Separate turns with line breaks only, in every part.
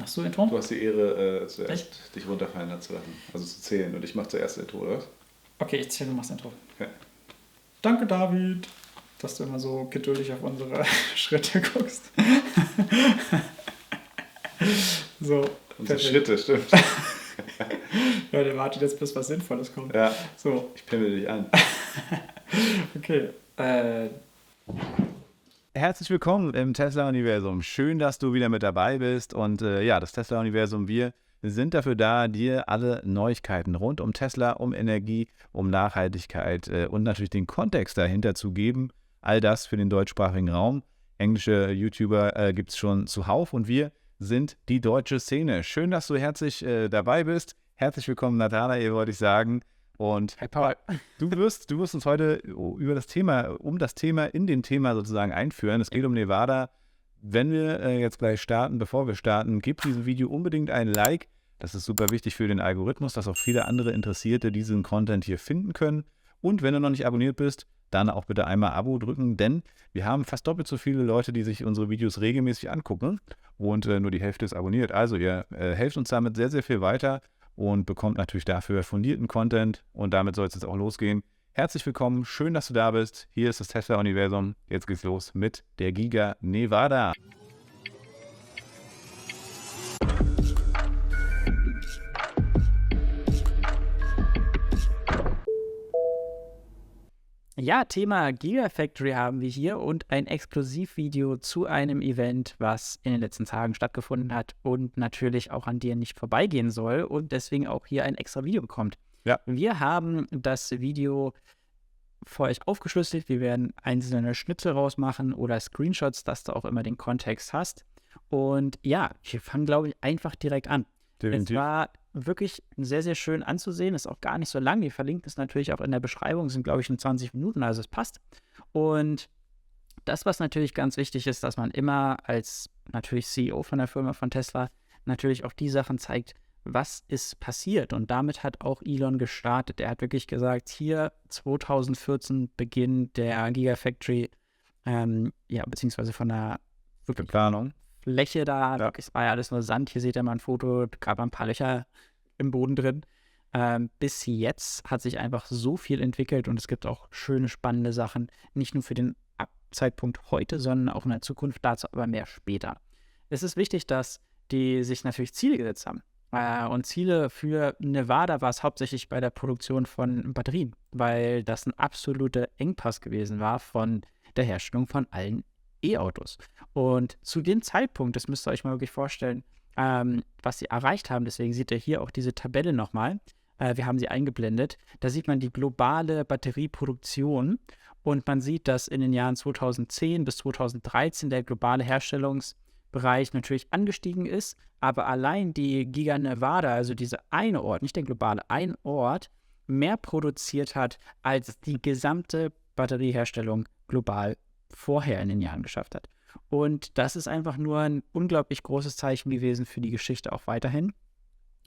Machst du Intro?
Du hast die Ehre, äh, zuerst Echt? dich runterfallen zu lassen. Also zu zählen. Und ich mache zuerst Intro, oder was?
Okay, ich zähle, du machst Intro.
Okay.
Danke, David, dass du immer so geduldig auf unsere Schritte guckst. so.
Unsere Schritte, stimmt.
ja, der wartet jetzt, bis was Sinnvolles kommt.
Ja.
So.
Ich pimmel dich an.
okay. Äh.
Herzlich willkommen im Tesla-Universum. Schön, dass du wieder mit dabei bist. Und äh, ja, das Tesla-Universum, wir sind dafür da, dir alle Neuigkeiten rund um Tesla, um Energie, um Nachhaltigkeit äh, und natürlich den Kontext dahinter zu geben. All das für den deutschsprachigen Raum. Englische YouTuber äh, gibt es schon zuhauf und wir sind die deutsche Szene. Schön, dass du herzlich äh, dabei bist. Herzlich willkommen, Nathanael, wollte ich sagen. Und
hey Paul,
du wirst, du wirst uns heute über das Thema, um das Thema in den Thema sozusagen einführen. Es geht um Nevada. Wenn wir äh, jetzt gleich starten, bevor wir starten, gib diesem Video unbedingt ein Like. Das ist super wichtig für den Algorithmus, dass auch viele andere Interessierte diesen Content hier finden können. Und wenn du noch nicht abonniert bist, dann auch bitte einmal Abo drücken, denn wir haben fast doppelt so viele Leute, die sich unsere Videos regelmäßig angucken und äh, nur die Hälfte ist abonniert. Also ihr äh, helft uns damit sehr, sehr viel weiter und bekommt natürlich dafür fundierten Content. Und damit soll es jetzt auch losgehen. Herzlich willkommen, schön, dass du da bist. Hier ist das Tesla-Universum. Jetzt geht's los mit der Giga Nevada.
Ja, Thema Gigafactory haben wir hier und ein Exklusivvideo zu einem Event, was in den letzten Tagen stattgefunden hat und natürlich auch an dir nicht vorbeigehen soll und deswegen auch hier ein extra Video bekommt.
Ja.
Wir haben das Video für euch aufgeschlüsselt. Wir werden einzelne Schnipsel rausmachen oder Screenshots, dass du auch immer den Kontext hast. Und ja, wir fangen, glaube ich, einfach direkt an.
Definitiv.
Es war wirklich sehr, sehr schön anzusehen. Ist auch gar nicht so lang. Wir verlinken es natürlich auch in der Beschreibung. Sind, glaube ich, nur 20 Minuten, also es passt. Und das, was natürlich ganz wichtig ist, dass man immer als natürlich CEO von der Firma von Tesla natürlich auch die Sachen zeigt, was ist passiert. Und damit hat auch Elon gestartet. Er hat wirklich gesagt, hier 2014 Beginn der Gigafactory, ähm, ja, beziehungsweise von der
Planung.
Fläche da. Ja. Es war ja alles nur Sand. Hier seht ihr mal ein Foto, gab ein paar Löcher im Boden drin. Ähm, bis jetzt hat sich einfach so viel entwickelt und es gibt auch schöne, spannende Sachen. Nicht nur für den Zeitpunkt heute, sondern auch in der Zukunft. Dazu aber mehr später. Es ist wichtig, dass die sich natürlich Ziele gesetzt haben. Äh, und Ziele für Nevada war es hauptsächlich bei der Produktion von Batterien, weil das ein absoluter Engpass gewesen war von der Herstellung von allen E-Autos. Und zu dem Zeitpunkt, das müsst ihr euch mal wirklich vorstellen, ähm, was sie erreicht haben, deswegen seht ihr hier auch diese Tabelle nochmal. Äh, wir haben sie eingeblendet. Da sieht man die globale Batterieproduktion und man sieht, dass in den Jahren 2010 bis 2013 der globale Herstellungsbereich natürlich angestiegen ist, aber allein die Giga Nevada, also dieser eine Ort, nicht der globale, ein Ort, mehr produziert hat als die gesamte Batterieherstellung global vorher in den Jahren geschafft hat. Und das ist einfach nur ein unglaublich großes Zeichen gewesen für die Geschichte auch weiterhin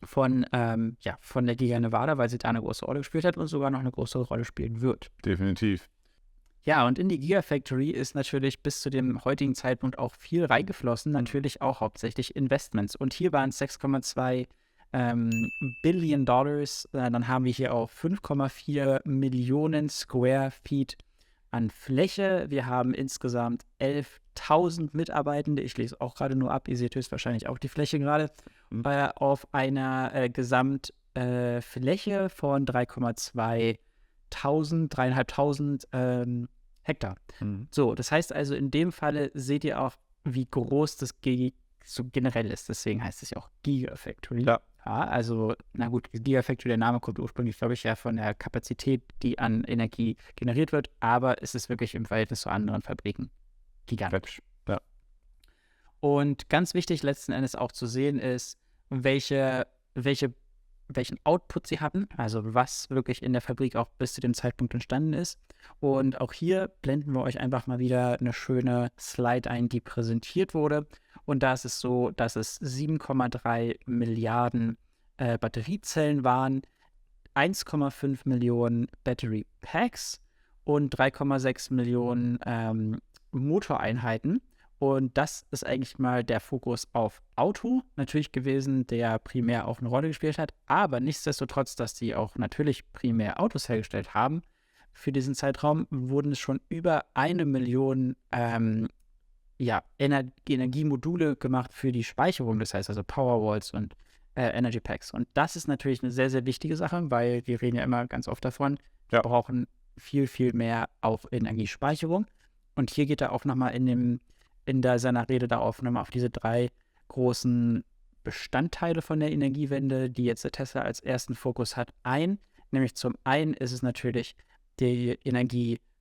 von, ähm, ja, von der Giga Nevada, weil sie da eine große Rolle gespielt hat und sogar noch eine große Rolle spielen wird.
Definitiv.
Ja, und in die Gigafactory ist natürlich bis zu dem heutigen Zeitpunkt auch viel reingeflossen, natürlich auch hauptsächlich Investments. Und hier waren es 6,2 ähm, Billion Dollars. Äh, dann haben wir hier auch 5,4 Millionen Square Feet an Fläche. Wir haben insgesamt 11.000 Mitarbeitende. Ich lese auch gerade nur ab. Ihr seht höchstwahrscheinlich auch die Fläche gerade. Mhm. Äh, auf einer äh, Gesamtfläche äh, von 3,2 3.500 ähm, Hektar. Mhm. So, das heißt also, in dem Falle seht ihr auch, wie groß das G so generell ist. Deswegen heißt es ja auch Gigafactory.
Ja.
Ja, also, na gut, Gigafactory, der Name kommt ursprünglich, glaube ich, ja von der Kapazität, die an Energie generiert wird, aber es ist wirklich im Verhältnis zu anderen Fabriken gigantisch.
Ja.
Und ganz wichtig letzten Endes auch zu sehen ist, welche, welche, welchen Output sie hatten, also was wirklich in der Fabrik auch bis zu dem Zeitpunkt entstanden ist. Und auch hier blenden wir euch einfach mal wieder eine schöne Slide ein, die präsentiert wurde. Und da ist es so, dass es 7,3 Milliarden äh, Batteriezellen waren, 1,5 Millionen Battery Packs und 3,6 Millionen ähm, Motoreinheiten. Und das ist eigentlich mal der Fokus auf Auto natürlich gewesen, der primär auch eine Rolle gespielt hat. Aber nichtsdestotrotz, dass die auch natürlich primär Autos hergestellt haben, für diesen Zeitraum wurden es schon über eine Million ähm, ja, Ener Energiemodule gemacht für die Speicherung. Das heißt also Powerwalls und äh, Energy Packs. Und das ist natürlich eine sehr, sehr wichtige Sache, weil wir reden ja immer ganz oft davon, wir brauchen viel, viel mehr auf Energiespeicherung. Und hier geht er auch nochmal in dem in der, seiner Rede darauf nochmal auf diese drei großen Bestandteile von der Energiewende, die jetzt der Tesla als ersten Fokus hat, ein. Nämlich zum einen ist es natürlich die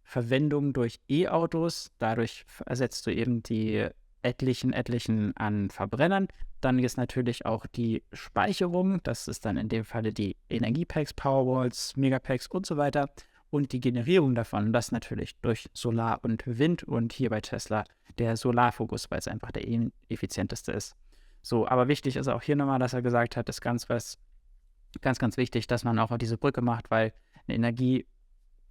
Energieverwendung durch E-Autos. Dadurch ersetzt du eben die etlichen, etlichen an Verbrennern. Dann ist natürlich auch die Speicherung. Das ist dann in dem Falle die Energiepacks, Powerwalls, Megapacks und so weiter und die Generierung davon, das natürlich durch Solar und Wind und hier bei Tesla der Solarfokus, weil es einfach der effizienteste ist. So, aber wichtig ist auch hier nochmal, dass er gesagt hat, ist ganz ganz, ganz wichtig, dass man auch diese Brücke macht, weil eine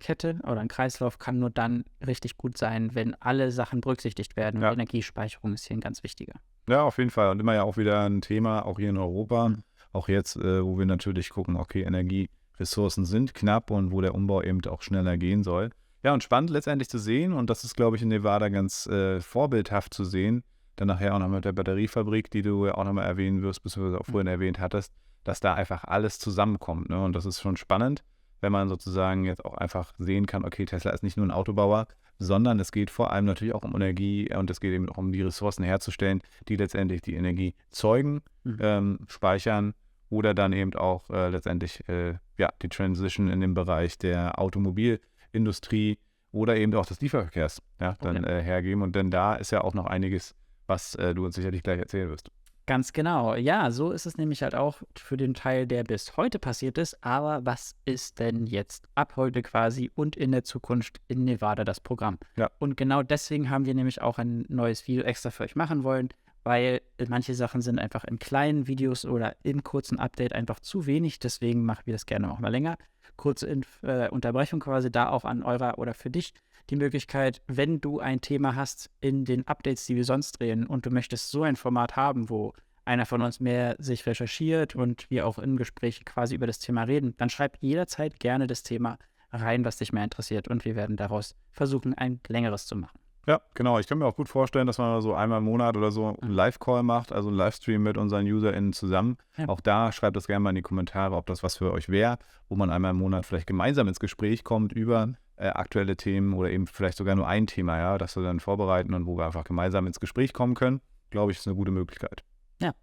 Energiekette oder ein Kreislauf kann nur dann richtig gut sein, wenn alle Sachen berücksichtigt werden. Ja. Energiespeicherung ist hier ein ganz wichtiger.
Ja, auf jeden Fall. Und immer ja auch wieder ein Thema, auch hier in Europa. Mhm. Auch jetzt, äh, wo wir natürlich gucken, okay, Energie Ressourcen sind knapp und wo der Umbau eben auch schneller gehen soll. Ja, und spannend letztendlich zu sehen, und das ist, glaube ich, in Nevada ganz äh, vorbildhaft zu sehen, dann nachher auch noch mit der Batteriefabrik, die du ja auch nochmal erwähnen wirst, beziehungsweise auch vorhin erwähnt hattest, dass da einfach alles zusammenkommt. Ne? Und das ist schon spannend, wenn man sozusagen jetzt auch einfach sehen kann, okay, Tesla ist nicht nur ein Autobauer, sondern es geht vor allem natürlich auch um Energie und es geht eben auch um die Ressourcen herzustellen, die letztendlich die Energie zeugen, mhm. ähm, speichern oder dann eben auch äh, letztendlich äh, ja, die Transition in dem Bereich der Automobilindustrie oder eben auch des Lieferverkehrs ja, dann okay. äh, hergeben. Und denn da ist ja auch noch einiges, was äh, du uns sicherlich gleich erzählen wirst.
Ganz genau. Ja, so ist es nämlich halt auch für den Teil, der bis heute passiert ist. Aber was ist denn jetzt ab heute quasi und in der Zukunft in Nevada das Programm? Ja. Und genau deswegen haben wir nämlich auch ein neues Video extra für euch machen wollen, weil manche Sachen sind einfach in kleinen Videos oder im kurzen Update einfach zu wenig. Deswegen machen wir das gerne auch mal länger. Kurze Inf äh, Unterbrechung quasi da auch an eurer oder für dich die Möglichkeit, wenn du ein Thema hast in den Updates, die wir sonst drehen und du möchtest so ein Format haben, wo einer von uns mehr sich recherchiert und wir auch im Gespräch quasi über das Thema reden, dann schreib jederzeit gerne das Thema rein, was dich mehr interessiert und wir werden daraus versuchen, ein längeres zu machen.
Ja, genau. Ich kann mir auch gut vorstellen, dass man so einmal im Monat oder so einen Live-Call macht, also einen Livestream mit unseren UserInnen zusammen. Ja. Auch da schreibt das gerne mal in die Kommentare, ob das was für euch wäre, wo man einmal im Monat vielleicht gemeinsam ins Gespräch kommt über äh, aktuelle Themen oder eben vielleicht sogar nur ein Thema, ja, das wir dann vorbereiten und wo wir einfach gemeinsam ins Gespräch kommen können. Glaube ich, ist eine gute Möglichkeit.
Ja.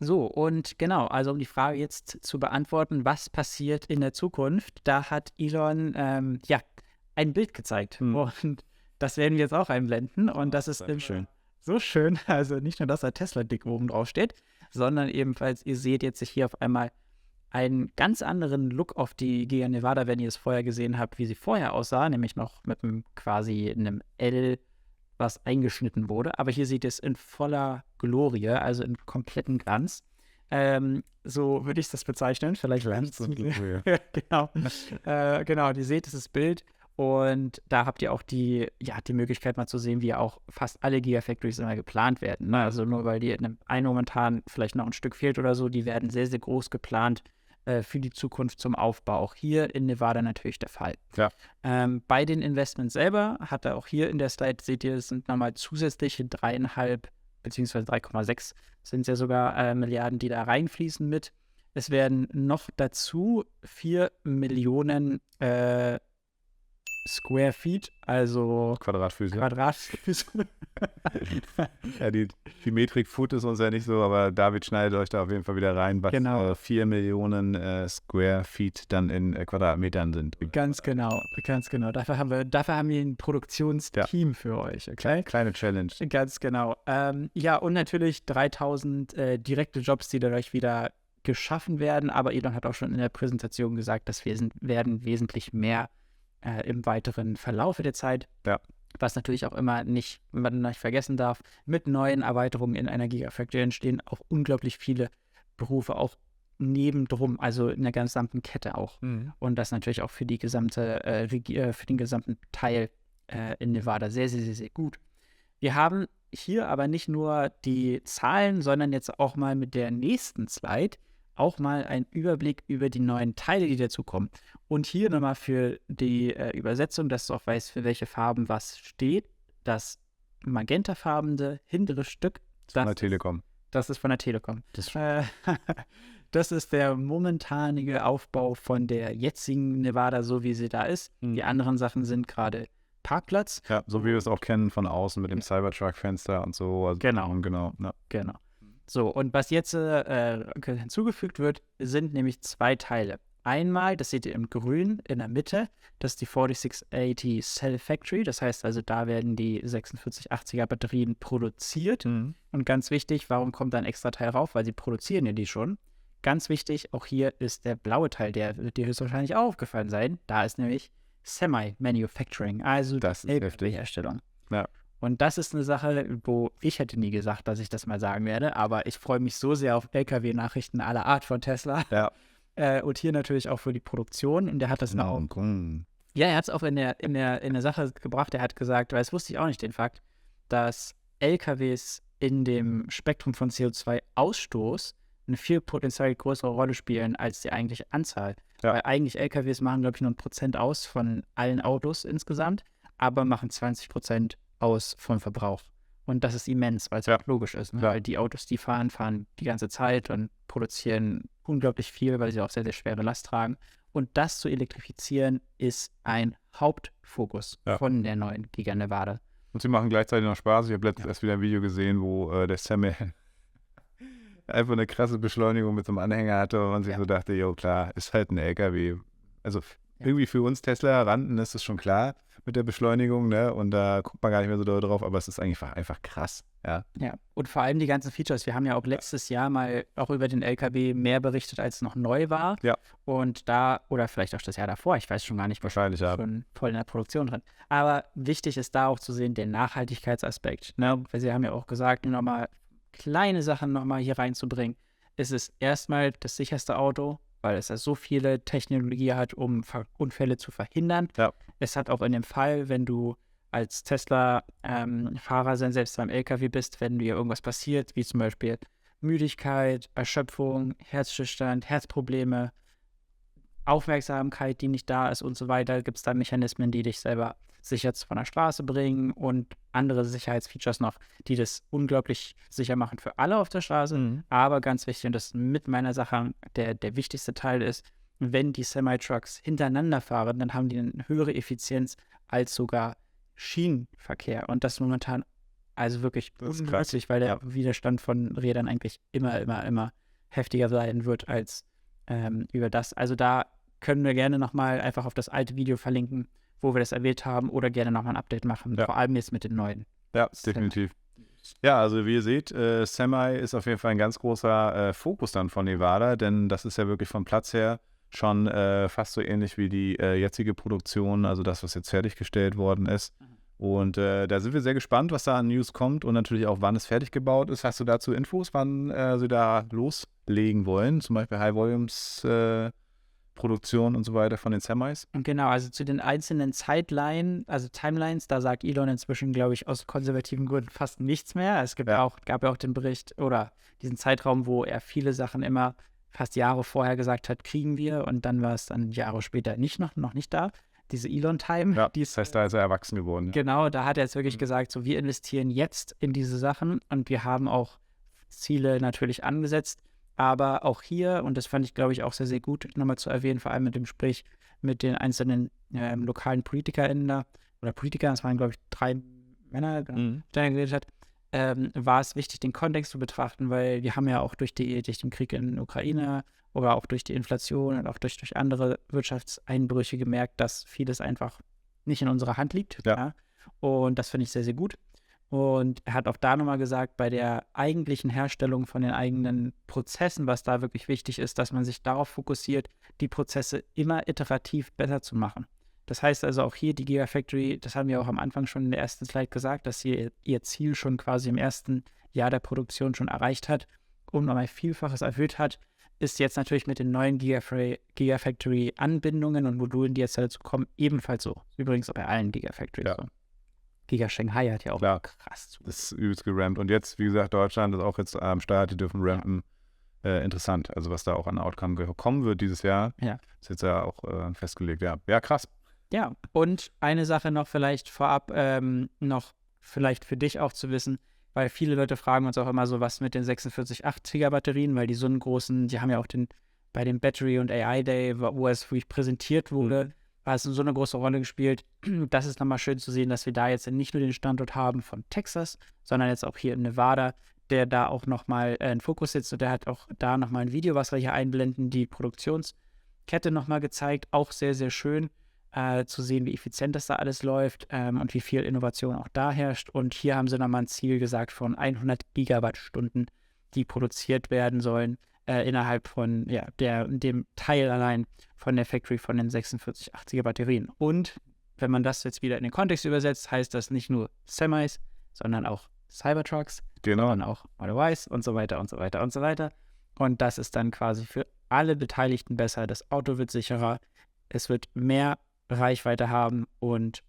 So, und genau, also um die Frage jetzt zu beantworten, was passiert in der Zukunft, da hat Elon ähm, ja ein Bild gezeigt. Hm. Und das werden wir jetzt auch einblenden. Und das ist schön. so schön. Also nicht nur, dass da Tesla dick oben drauf steht, sondern ebenfalls, ihr seht jetzt hier auf einmal einen ganz anderen Look auf die Giga Nevada, wenn ihr es vorher gesehen habt, wie sie vorher aussah, nämlich noch mit einem quasi einem L, was eingeschnitten wurde. Aber hier seht ihr es in voller Glorie, also in kompletten Glanz. Ähm, so würde ich das bezeichnen. Vielleicht lernt es. genau. äh, genau, ihr seht dieses Bild und da habt ihr auch die, ja, die Möglichkeit mal zu sehen, wie auch fast alle Gigafactories immer geplant werden. Ne? Also nur weil die in einem momentan vielleicht noch ein Stück fehlt oder so, die werden sehr, sehr groß geplant äh, für die Zukunft zum Aufbau. Auch hier in Nevada natürlich der Fall. Ja. Ähm, bei den Investments selber hat er auch hier in der Slide, seht ihr, es sind nochmal zusätzliche dreieinhalb beziehungsweise 3,6 sind es ja sogar äh, Milliarden, die da reinfließen mit. Es werden noch dazu 4 Millionen äh, Square Feet, also
Quadratfüße.
Quadratfüße.
ja, die, die Metrik Foot ist uns ja nicht so, aber David schneidet euch da auf jeden Fall wieder rein, was genau. äh, 4 Millionen äh, Square Feet dann in äh, Quadratmetern sind.
Ganz genau, ganz genau. Dafür haben wir, dafür haben wir ein Produktionsteam ja. für euch, okay?
Kleine Challenge.
Ganz genau. Ähm, ja, und natürlich 3000 äh, direkte Jobs, die dadurch wieder geschaffen werden, aber Elon hat auch schon in der Präsentation gesagt, dass wir sind, werden wesentlich mehr äh, im weiteren Verlaufe der Zeit. Ja. Was natürlich auch immer nicht, man nicht vergessen darf, mit neuen Erweiterungen in einer Gigafactory entstehen auch unglaublich viele Berufe, auch nebendrum, also in der gesamten Kette auch. Mhm. Und das natürlich auch für die gesamte, äh, äh, für den gesamten Teil äh, in Nevada sehr, sehr, sehr, sehr gut. Wir haben hier aber nicht nur die Zahlen, sondern jetzt auch mal mit der nächsten Slide auch mal einen Überblick über die neuen Teile, die dazukommen. Und hier nochmal für die äh, Übersetzung, dass du auch weißt, für welche Farben was steht. Das magentafarbene hintere Stück.
Das von der Telekom.
Das ist von der Telekom. Das, äh, das ist der momentanige Aufbau von der jetzigen Nevada, so wie sie da ist. Mhm. Die anderen Sachen sind gerade Parkplatz.
Ja, so wie wir es auch kennen von außen mit dem Cybertruck-Fenster und so.
Also genau.
Genau. Ja.
Genau. So, und was jetzt äh, hinzugefügt wird, sind nämlich zwei Teile. Einmal, das seht ihr im Grün in der Mitte, das ist die 4680 Cell Factory. Das heißt also, da werden die 4680er Batterien produziert. Mhm. Und ganz wichtig, warum kommt da ein extra Teil rauf? Weil sie produzieren ja die schon. Ganz wichtig, auch hier ist der blaue Teil, der wird dir höchstwahrscheinlich auch aufgefallen sein. Da ist nämlich Semi-Manufacturing, also
das ist
Herstellung. Ja. Und das ist eine Sache, wo ich hätte nie gesagt, dass ich das mal sagen werde, aber ich freue mich so sehr auf LKW-Nachrichten aller Art von Tesla.
Ja.
Äh, und hier natürlich auch für die Produktion. Und der hat das
genau.
auch. Ja, er hat es auch in der, in, der, in der Sache gebracht. Er hat gesagt, weil das wusste ich auch nicht, den Fakt, dass LKWs in dem Spektrum von CO2-Ausstoß eine viel potenziell größere Rolle spielen als die eigentliche Anzahl. Ja. Weil eigentlich LKWs machen, glaube ich, nur ein Prozent aus von allen Autos insgesamt, aber machen 20 Prozent aus vom Verbrauch. Und das ist immens, weil es ja. logisch ist. Ne? Weil die Autos, die fahren, fahren die ganze Zeit und produzieren unglaublich viel, weil sie auch sehr, sehr schwere Last tragen. Und das zu elektrifizieren ist ein Hauptfokus ja. von der neuen Giga Nevada.
Und sie machen gleichzeitig noch Spaß. Ich habe letztens ja. erst wieder ein Video gesehen, wo äh, der Samuel einfach eine krasse Beschleunigung mit so einem Anhänger hatte und man sich so dachte, jo klar, ist halt ein LKW. Also irgendwie für uns Tesla-Randen ist es schon klar mit der Beschleunigung, ne? Und da guckt man gar nicht mehr so drauf, aber es ist eigentlich einfach, einfach krass, ja.
Ja, und vor allem die ganzen Features. Wir haben ja auch letztes Jahr mal auch über den LKW mehr berichtet, als noch neu war.
Ja.
Und da, oder vielleicht auch das Jahr davor, ich weiß schon gar nicht,
wahrscheinlich ja.
schon voll in der Produktion drin. Aber wichtig ist da auch zu sehen, der Nachhaltigkeitsaspekt. Ne? Weil Sie haben ja auch gesagt, nochmal kleine Sachen nochmal hier reinzubringen. Es ist erstmal das sicherste Auto, weil es ja so viele Technologie hat, um Unfälle zu verhindern.
Ja.
Es hat auch in dem Fall, wenn du als Tesla-Fahrer ähm, selbst beim LKW bist, wenn dir irgendwas passiert, wie zum Beispiel Müdigkeit, Erschöpfung, Herzstillstand, Herzprobleme, Aufmerksamkeit, die nicht da ist und so weiter, gibt es da Mechanismen, die dich selber sicher von der Straße bringen und andere Sicherheitsfeatures noch, die das unglaublich sicher machen für alle auf der Straße. Mhm. Aber ganz wichtig, und das mit meiner Sache der, der wichtigste Teil ist, wenn die Semi-Trucks hintereinander fahren, dann haben die eine höhere Effizienz als sogar Schienenverkehr. Und das momentan also wirklich unmöglich, weil der. Widerstand von Rädern eigentlich immer, immer, immer heftiger sein wird als ähm, über das. Also da können wir gerne nochmal einfach auf das alte Video verlinken, wo wir das erwähnt haben, oder gerne nochmal ein Update machen, ja. vor allem jetzt mit den neuen.
Ja, definitiv. Ja, also wie ihr seht, äh, Semi ist auf jeden Fall ein ganz großer äh, Fokus dann von Nevada, denn das ist ja wirklich vom Platz her schon äh, fast so ähnlich wie die äh, jetzige Produktion, also das, was jetzt fertiggestellt worden ist. Mhm. Und äh, da sind wir sehr gespannt, was da an News kommt und natürlich auch, wann es fertig gebaut ist. Hast du dazu Infos, wann äh, sie da loslegen wollen? Zum Beispiel High Volumes äh, Produktion und so weiter von den Semis?
Genau, also zu den einzelnen Zeitline, also Timelines, da sagt Elon inzwischen, glaube ich, aus konservativen Gründen fast nichts mehr. Es gibt ja. auch, gab ja auch den Bericht oder diesen Zeitraum, wo er viele Sachen immer fast Jahre vorher gesagt hat, kriegen wir und dann war es dann Jahre später nicht noch, noch nicht da. Diese Elon-Time.
Ja, das heißt, da ist er erwachsen geworden. Ja.
Genau, da hat er jetzt wirklich mhm. gesagt, so wir investieren jetzt in diese Sachen und wir haben auch Ziele natürlich angesetzt. Aber auch hier, und das fand ich, glaube ich, auch sehr, sehr gut nochmal zu erwähnen, vor allem mit dem Gespräch mit den einzelnen äh, lokalen PolitikerInnen da, oder Politiker, das waren, glaube ich, drei Männer, genau, mhm. mit denen er geredet hat, ähm, war es wichtig, den Kontext zu betrachten, weil wir haben ja auch durch, die, durch den Krieg in der Ukraine oder auch durch die Inflation und auch durch, durch andere Wirtschaftseinbrüche gemerkt, dass vieles einfach nicht in unserer Hand liegt.
Ja. ja?
Und das finde ich sehr, sehr gut. Und er hat auch da nochmal gesagt, bei der eigentlichen Herstellung von den eigenen Prozessen, was da wirklich wichtig ist, dass man sich darauf fokussiert, die Prozesse immer iterativ besser zu machen. Das heißt also auch hier die Gigafactory, das haben wir auch am Anfang schon in der ersten Slide gesagt, dass sie ihr Ziel schon quasi im ersten Jahr der Produktion schon erreicht hat und nochmal Vielfaches erhöht hat, ist jetzt natürlich mit den neuen Gigafactory-Anbindungen und Modulen, die jetzt dazu kommen, ebenfalls so. Übrigens auch bei allen Gigafactories
ja.
so. Giga Shanghai hat ja auch
Klar.
krass zu.
Das ist übelst gerampt. Und jetzt, wie gesagt, Deutschland ist auch jetzt am Start, die dürfen rampen. Äh, interessant, also was da auch an Outcome kommen wird dieses Jahr.
Ja.
Ist jetzt ja auch äh, festgelegt, ja. Ja, krass.
Ja, und eine Sache noch vielleicht vorab, ähm, noch vielleicht für dich auch zu wissen, weil viele Leute fragen uns auch immer so, was mit den 4680er Batterien, weil die so einen großen, die haben ja auch den, bei dem Battery und AI Day, wo wo es wirklich präsentiert wurde, war es so eine große Rolle gespielt. Das ist nochmal schön zu sehen, dass wir da jetzt nicht nur den Standort haben von Texas, sondern jetzt auch hier in Nevada, der da auch nochmal äh, in Fokus sitzt und der hat auch da nochmal ein Video, was wir hier einblenden, die Produktionskette nochmal gezeigt, auch sehr, sehr schön äh, zu sehen, wie effizient das da alles läuft ähm, und wie viel Innovation auch da herrscht. Und hier haben sie nochmal ein Ziel gesagt von 100 Gigawattstunden, die produziert werden sollen äh, innerhalb von ja, der, dem Teil allein von der Factory von den 4680er Batterien. Und wenn man das jetzt wieder in den Kontext übersetzt, heißt das nicht nur Semis, sondern auch Cybertrucks,
Genau.
sondern auch Model Ys und so weiter und so weiter und so weiter. Und das ist dann quasi für alle Beteiligten besser. Das Auto wird sicherer, es wird mehr Reichweite haben und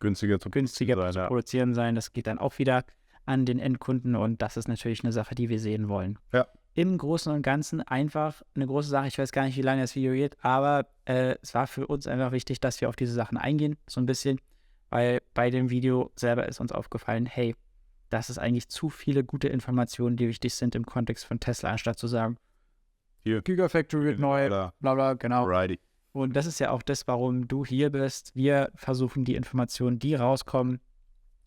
Günstiger zu
günstiger
sein,
zu produzieren sein. Das geht dann auch wieder an den Endkunden und das ist natürlich eine Sache, die wir sehen wollen.
Ja.
Im Großen und Ganzen einfach eine große Sache. Ich weiß gar nicht, wie lange das Video geht, aber äh, es war für uns einfach wichtig, dass wir auf diese Sachen eingehen, so ein bisschen, weil bei dem Video selber ist uns aufgefallen, hey, das ist eigentlich zu viele gute Informationen, die wichtig sind im Kontext von Tesla, anstatt zu sagen,
Hier.
Gigafactory wird neu,
Oder
bla bla, genau.
Alrighty.
Und das ist ja auch das, warum du hier bist. Wir versuchen die Informationen, die rauskommen,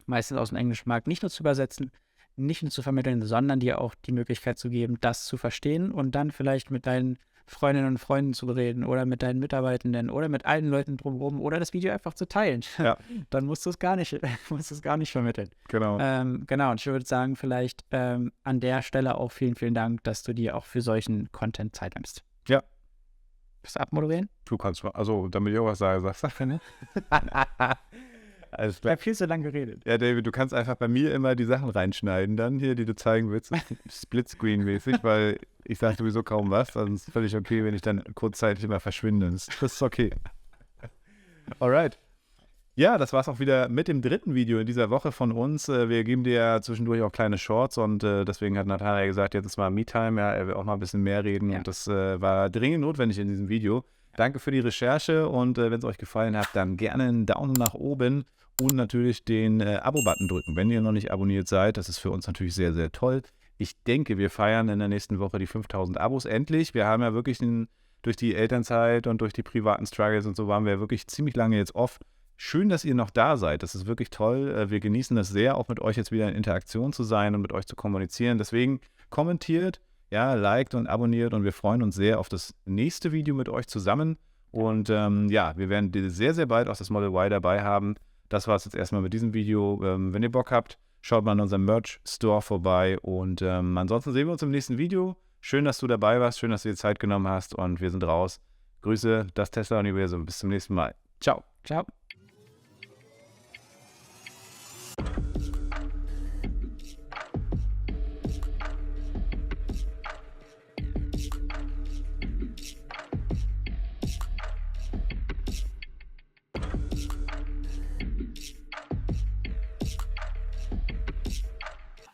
meistens aus dem englischen Markt, nicht nur zu übersetzen, nicht nur zu vermitteln, sondern dir auch die Möglichkeit zu geben, das zu verstehen und dann vielleicht mit deinen Freundinnen und Freunden zu reden oder mit deinen Mitarbeitenden oder mit allen Leuten drumherum oder das Video einfach zu teilen.
Ja.
dann musst du es gar nicht, musst es gar nicht vermitteln.
Genau.
Ähm, genau, und ich würde sagen, vielleicht ähm, an der Stelle auch vielen, vielen Dank, dass du dir auch für solchen Content Zeit nimmst.
Ja.
Bist du abmoderieren?
Du kannst mal, also damit ich auch was sage, sagst du nicht? Alles
Ich
klar.
habe viel zu lange geredet.
Ja, David, du kannst einfach bei mir immer die Sachen reinschneiden, dann hier, die du zeigen willst, Splitscreen-mäßig, weil ich sage sowieso kaum was, dann ist es völlig okay, wenn ich dann kurzzeitig immer verschwinde. Das das ist okay. Alright. Ja, das war's auch wieder mit dem dritten Video in dieser Woche von uns. Äh, Wir geben dir ja zwischendurch auch kleine Shorts und äh, deswegen hat Natalia gesagt, jetzt ist mal Me-Time, ja, er will auch mal ein bisschen mehr reden
Ja.
und das äh, war dringend notwendig in diesem Video. Danke für die Recherche und äh, wenn es euch gefallen hat, dann gerne einen Daumen nach oben und natürlich den äh, Abo-Button drücken, wenn ihr noch nicht abonniert seid. Das ist für uns natürlich sehr, sehr toll. Ich denke, wir feiern in der nächsten Woche die 5000 Abos endlich. Wir haben ja wirklich einen, durch die Elternzeit und durch die privaten Struggles und so waren wir wirklich ziemlich lange jetzt off. Schön, dass ihr noch da seid. Das ist wirklich toll. Äh, Wir genießen das sehr, auch mit euch jetzt wieder in Interaktion zu sein und mit euch zu kommunizieren. Deswegen kommentiert, ja, liked und abonniert und wir freuen uns sehr auf das nächste Video mit euch zusammen. Und ähm, ja, wir werden sehr, sehr bald auch das Model Y dabei haben. Das war es jetzt erstmal mit diesem Video. Ähm, wenn ihr Bock habt, schaut mal in unserem Merch-Store vorbei. Und ähm, ansonsten sehen wir uns im nächsten Video. Schön, dass du dabei warst. Schön, dass du dir Zeit genommen hast. Und wir sind raus. Grüße, das Tesla-Universum. Bis zum nächsten Mal. Ciao.
Ciao.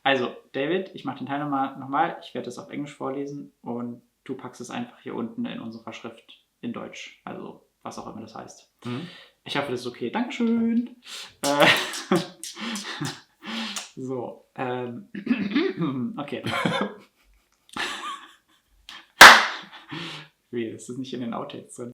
Also, David, ich mache den Teil nochmal. nochmal. Ich werde es auf Englisch vorlesen und du packst es einfach hier unten in unserer Schrift in Deutsch. Also, was auch immer das heißt. Ich hoffe, das ist okay. Dankeschön. Äh, so. Ähm, okay. Wie, das ist nicht in den Outtakes drin.